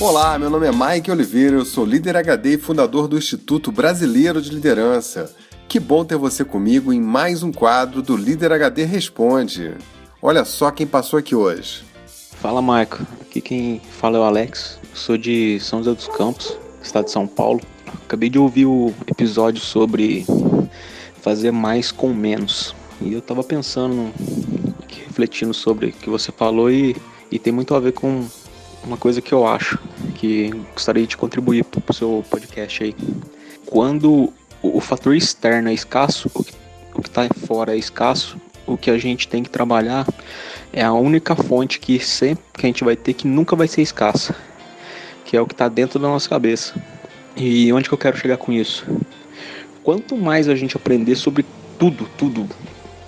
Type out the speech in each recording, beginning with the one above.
Olá, meu nome é Mike Oliveira, eu sou líder HD e fundador do Instituto Brasileiro de Liderança. Que bom ter você comigo em mais um quadro do Líder HD Responde. Olha só quem passou aqui hoje. Fala, Maico. Aqui quem fala é o Alex. Eu sou de São José dos Campos, estado de São Paulo. Acabei de ouvir o episódio sobre fazer mais com menos. E eu tava pensando, refletindo sobre o que você falou e, e tem muito a ver com uma coisa que eu acho que gostaria de contribuir para o seu podcast aí. Quando o, fator externo é escasso, o que, o que tá fora é escasso, o que a gente tem que trabalhar é a única fonte que sempre que a gente vai ter que nunca vai ser escassa, que é o que está dentro da nossa cabeça. E onde que eu quero chegar com isso? Quanto mais a gente aprender sobre tudo, tudo,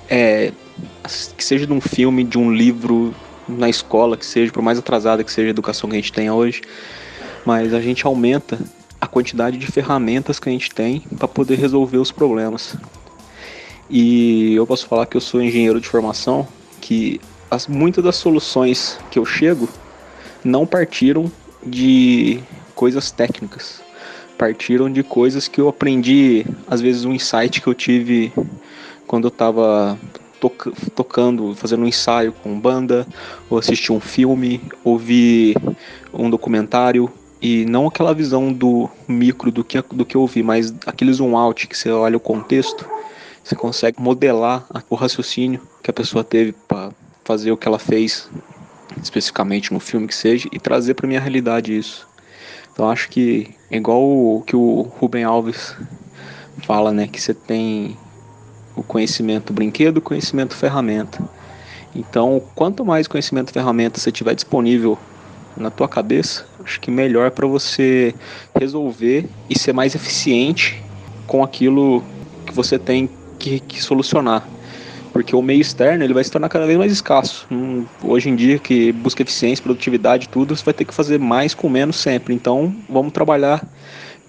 é, que seja de um filme, de um livro, na escola, que seja, por mais atrasada que seja a educação que a gente tenha hoje, mas a gente aumenta a quantidade de ferramentas que a gente tem para poder resolver os problemas. E eu posso falar que eu sou engenheiro de formação, que as, muitas das soluções que eu chego não partiram de coisas técnicas, partiram de coisas que eu aprendi, às vezes um insight que eu tive quando eu estava toca tocando, fazendo um ensaio com banda, ou assistir um filme, ouvir um documentário, e não aquela visão do micro do que, do que eu ouvi, mas aquele zoom out que você olha o contexto, você consegue modelar o raciocínio que a pessoa teve para fazer o que ela fez, especificamente no filme que seja, e trazer para minha realidade isso. Então acho que é igual o que o Ruben Alves fala, né, que você tem o conhecimento brinquedo, conhecimento ferramenta. Então, quanto mais conhecimento ferramenta você tiver disponível na tua cabeça, acho que melhor para você resolver e ser mais eficiente com aquilo que você tem que, que, solucionar. Porque o meio externo ele vai se tornar cada vez mais escasso. Hum, hoje em dia, que busca eficiência, produtividade, tudo, você vai ter que fazer mais com menos sempre. Então, vamos trabalhar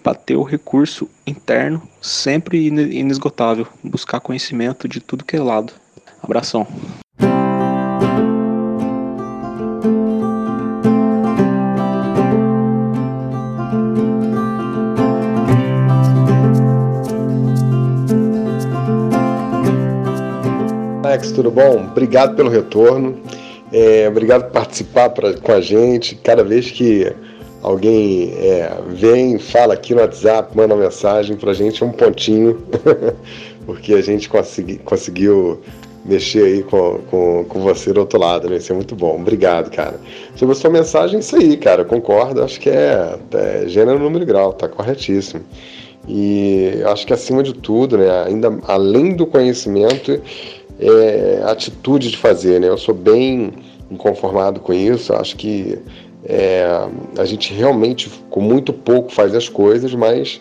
para ter o recurso interno sempre inesgotável, buscar conhecimento de tudo que é lado. Abração. Alex, tudo bom? Obrigado pelo retorno. É, obrigado por participar pra, com a gente. Cada vez que alguém é, vem, fala aqui no WhatsApp, manda uma mensagem pra gente, é um pontinho, porque a gente consegui, conseguiu mexer aí com, com, com você do outro lado, né? Isso é muito bom. Obrigado, cara. Sobre a sua mensagem, isso aí, cara. Eu concordo. Acho que é, é gênero, número e grau, tá corretíssimo. E acho que acima de tudo, né? Ainda além do conhecimento, é atitude de fazer, né? Eu sou bem inconformado com isso. Acho que é, a gente realmente, com muito pouco, faz as coisas, mas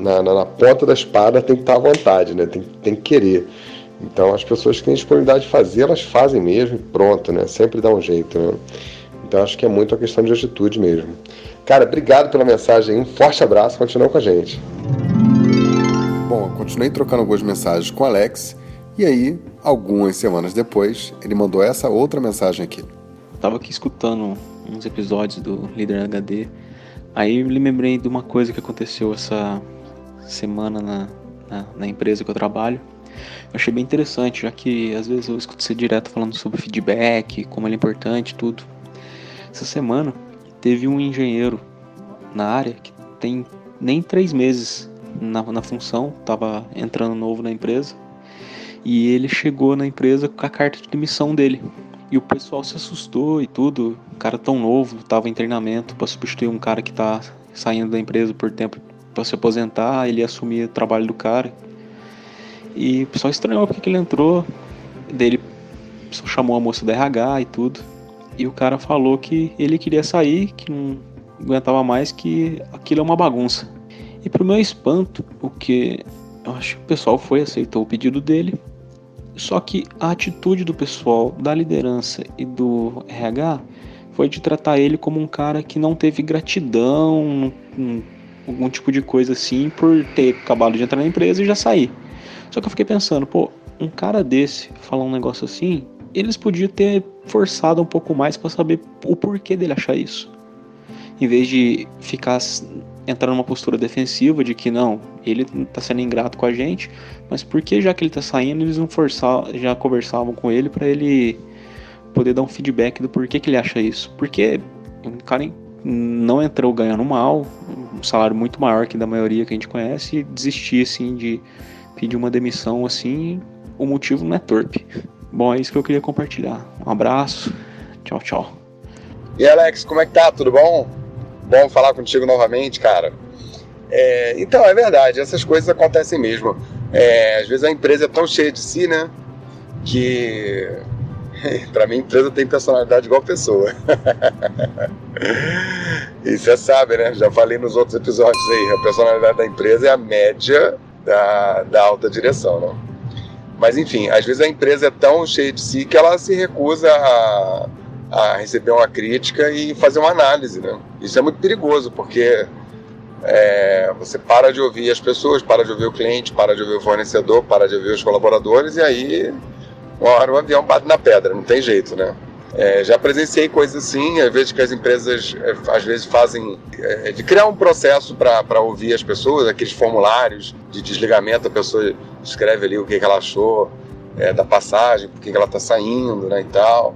na, na, na, ponta da espada tem que estar à vontade, né? tem, tem que querer. Então, as pessoas que têm disponibilidade de fazer, elas fazem mesmo e pronto, né? Sempre dá um jeito, né? Então, acho que é muito a questão de atitude mesmo. Cara, obrigado pela mensagem, um forte abraço, continua com a gente. Bom, continuei trocando algumas mensagens com o Alex, e aí, algumas semanas depois, ele mandou essa outra mensagem aqui. Tava aqui escutando uns episódios do Líder HD. Aí me lembrei de uma coisa que aconteceu essa semana na, na, na, empresa que eu trabalho. Eu achei bem interessante, já que às vezes eu escuto você direto falando sobre feedback, como ele é importante tudo. Essa semana teve um engenheiro na área que tem nem três meses na, na função, estava entrando novo na empresa. E ele chegou na empresa com a carta de demissão dele. E o pessoal se assustou e tudo. O cara tão novo, tava em treinamento para substituir um cara que tá saindo da empresa por tempo para se aposentar, ele ia assumir o trabalho do cara. E o pessoal estranhou porque que ele entrou. Dele chamou a moça da RH e tudo. E o cara falou que ele queria sair, que não aguentava mais, que aquilo é uma bagunça. E pro meu espanto, o que eu acho que o pessoal foi, aceitou o pedido dele, só que a atitude do pessoal, da liderança e do RH foi de tratar ele como um cara que não teve gratidão, um, algum tipo de coisa assim, por ter acabado de entrar na empresa e já sair. Só que eu fiquei pensando, pô, um cara desse falar um negócio assim, eles podiam ter forçado um pouco mais para saber o porquê dele achar isso. em vez de ficar entrar numa postura defensiva de que não, ele tá sendo ingrato com a gente, mas por que já que ele tá saindo, eles não forçar, já conversavam com ele para ele poder dar um feedback do porquê que ele acha isso? Porque o cara não entrou ganhando mal, um salário muito maior que da maioria que a gente conhece, e desistir assim de pedir uma demissão assim, o motivo não é torpe. Bom, é isso que eu queria compartilhar. Um abraço, tchau, tchau. E Alex, como é que tá? Tudo bom? Bom falar contigo novamente, cara. É, então, é verdade, essas coisas acontecem mesmo. É, às vezes a empresa é tão cheia de si, né? Que para mim, empresa tem personalidade igual pessoa. e você sabe, né? Já falei nos outros episódios aí, a personalidade da empresa é a média da, da alta direção, né? Mas enfim, às vezes a empresa é tão cheia de si que ela se recusa a, a receber uma crítica e fazer uma análise, né? Isso é muito perigoso, porque é, você para de ouvir as pessoas, para de ouvir o cliente, para de ouvir o fornecedor, para de ouvir os colaboradores e aí uma hora o avião bate na pedra, não tem jeito, né? É, já presenciei coisas assim, às vezes que as empresas é, às vezes fazem é, de criar um processo para ouvir as pessoas, aqueles formulários de desligamento, a pessoa escreve ali o que, que ela achou é, da passagem, por que, que ela está saindo, né, e tal.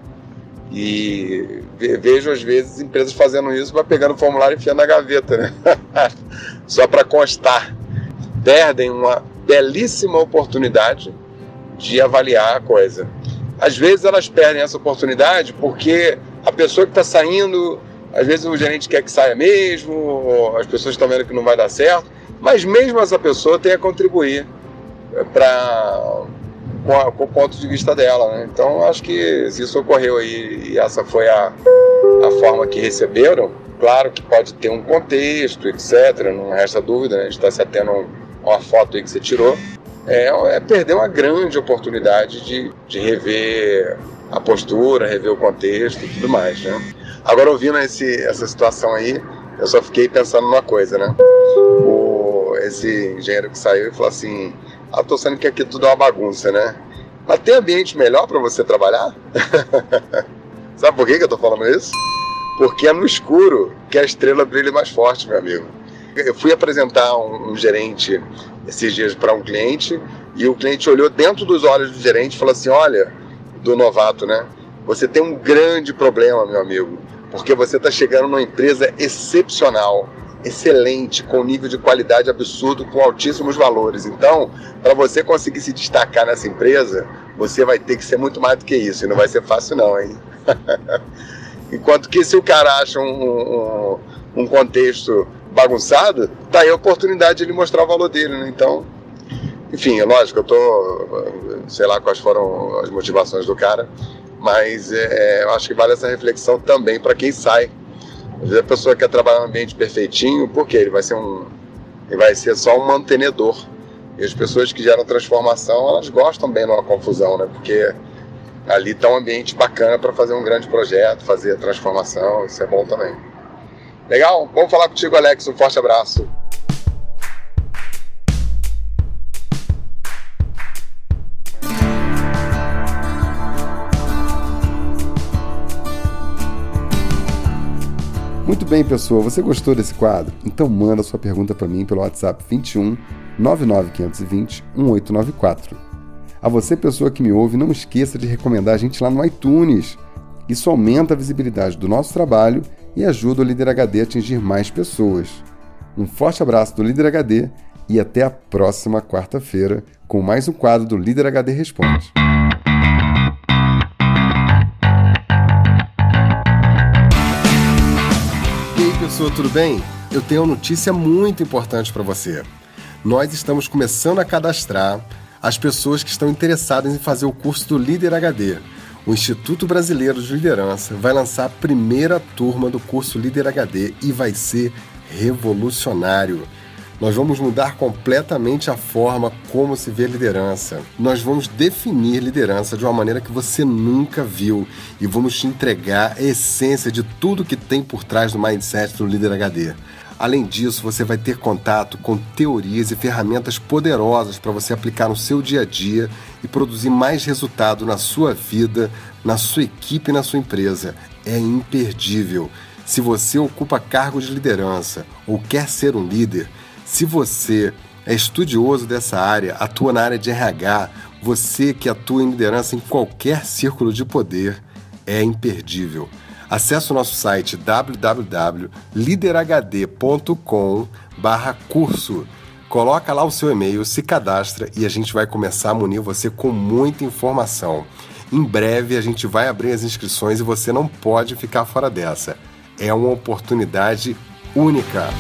E vejo às vezes empresas fazendo isso, vai pegando o formulário e enfiando na gaveta, né? Só para constar. Perdem uma belíssima oportunidade de avaliar a coisa. Às vezes elas perdem essa oportunidade porque a pessoa que está saindo, às vezes o gerente quer que saia mesmo, as pessoas estão vendo que não vai dar certo, mas mesmo essa pessoa tem a contribuir para com, com, o ponto de vista dela. Né? Então acho que isso ocorreu aí e essa foi a, a forma que receberam, claro que pode ter um contexto, etc. Não resta dúvida, né? a gente está se atendo a uma foto aí que você tirou é, é perder uma grande oportunidade de, de rever a postura, rever o contexto e tudo mais, né? Agora, ouvindo esse, essa situação aí, eu só fiquei pensando numa coisa, né? O, esse engenheiro que saiu e falou assim: Ah, tô sendo que aqui tudo é uma bagunça, né? Mas tem ambiente melhor para você trabalhar? Sabe por que, que eu tô falando isso? Porque é no escuro que a estrela brilha mais forte, meu amigo. Eu fui apresentar um, um gerente esses dias para um cliente e o cliente olhou dentro dos olhos do gerente e falou assim: Olha, do novato, né? Você tem um grande problema, meu amigo, porque você está chegando numa empresa excepcional, excelente, com nível de qualidade absurdo, com altíssimos valores. Então, para você conseguir se destacar nessa empresa, você vai ter que ser muito mais do que isso, e não vai ser fácil, não, hein? Enquanto que se o cara acha um, um, um contexto bagunçado, tá aí a oportunidade de ele mostrar o valor dele, né? Então, enfim, é lógico, eu tô, sei lá quais foram as motivações do cara, mas é, eu acho que vale essa reflexão também para quem sai. Às vezes a pessoa quer trabalhar num ambiente perfeitinho, porque ele vai ser um, ele vai ser só um mantenedor. E as pessoas que geram transformação, elas gostam bem de uma confusão, né? Porque ali está um ambiente bacana para fazer um grande projeto, fazer a transformação, isso é bom também. Legal? Vamos falar contigo, Alex. Um forte abraço. Bem, pessoal. Você gostou desse quadro? Então manda sua pergunta para mim pelo WhatsApp 21 99520 1894. A você, pessoa que me ouve, não esqueça de recomendar a gente lá no iTunes. Isso aumenta a visibilidade do nosso trabalho e ajuda o Líder HD a atingir mais pessoas. Um forte abraço do Líder HD e até a próxima quarta-feira com mais um quadro do Líder HD Responde. Aí, pessoal, tudo bem? Eu tenho uma notícia muito importante para você. Nós estamos começando a cadastrar as pessoas que estão interessadas em fazer o curso do Líder HD o Instituto Brasileiro de Liderança vai lançar a primeira turma do curso Líder HD e vai ser revolucionário. Nós vamos mudar completamente a forma como se vê liderança. Nós vamos definir liderança de uma maneira que você nunca viu e vamos te entregar a essência de tudo que tem por trás do mindset do Líder HD. Além disso, você vai ter contato com teorias e ferramentas poderosas para você aplicar no seu dia a dia e produzir mais resultado na sua vida, na sua equipe e na sua empresa. É imperdível. Se você ocupa cargo de liderança ou quer ser um líder, se você é estudioso dessa área, atua na área de RH, você que atua em liderança em qualquer círculo de poder, é imperdível. Acesse o nosso site www.liderhd.com/curso. Coloca lá o seu e-mail, se cadastra e a gente vai começar a munir você com muita informação. Em breve a gente vai abrir as inscrições e você não pode ficar fora dessa. É uma oportunidade única.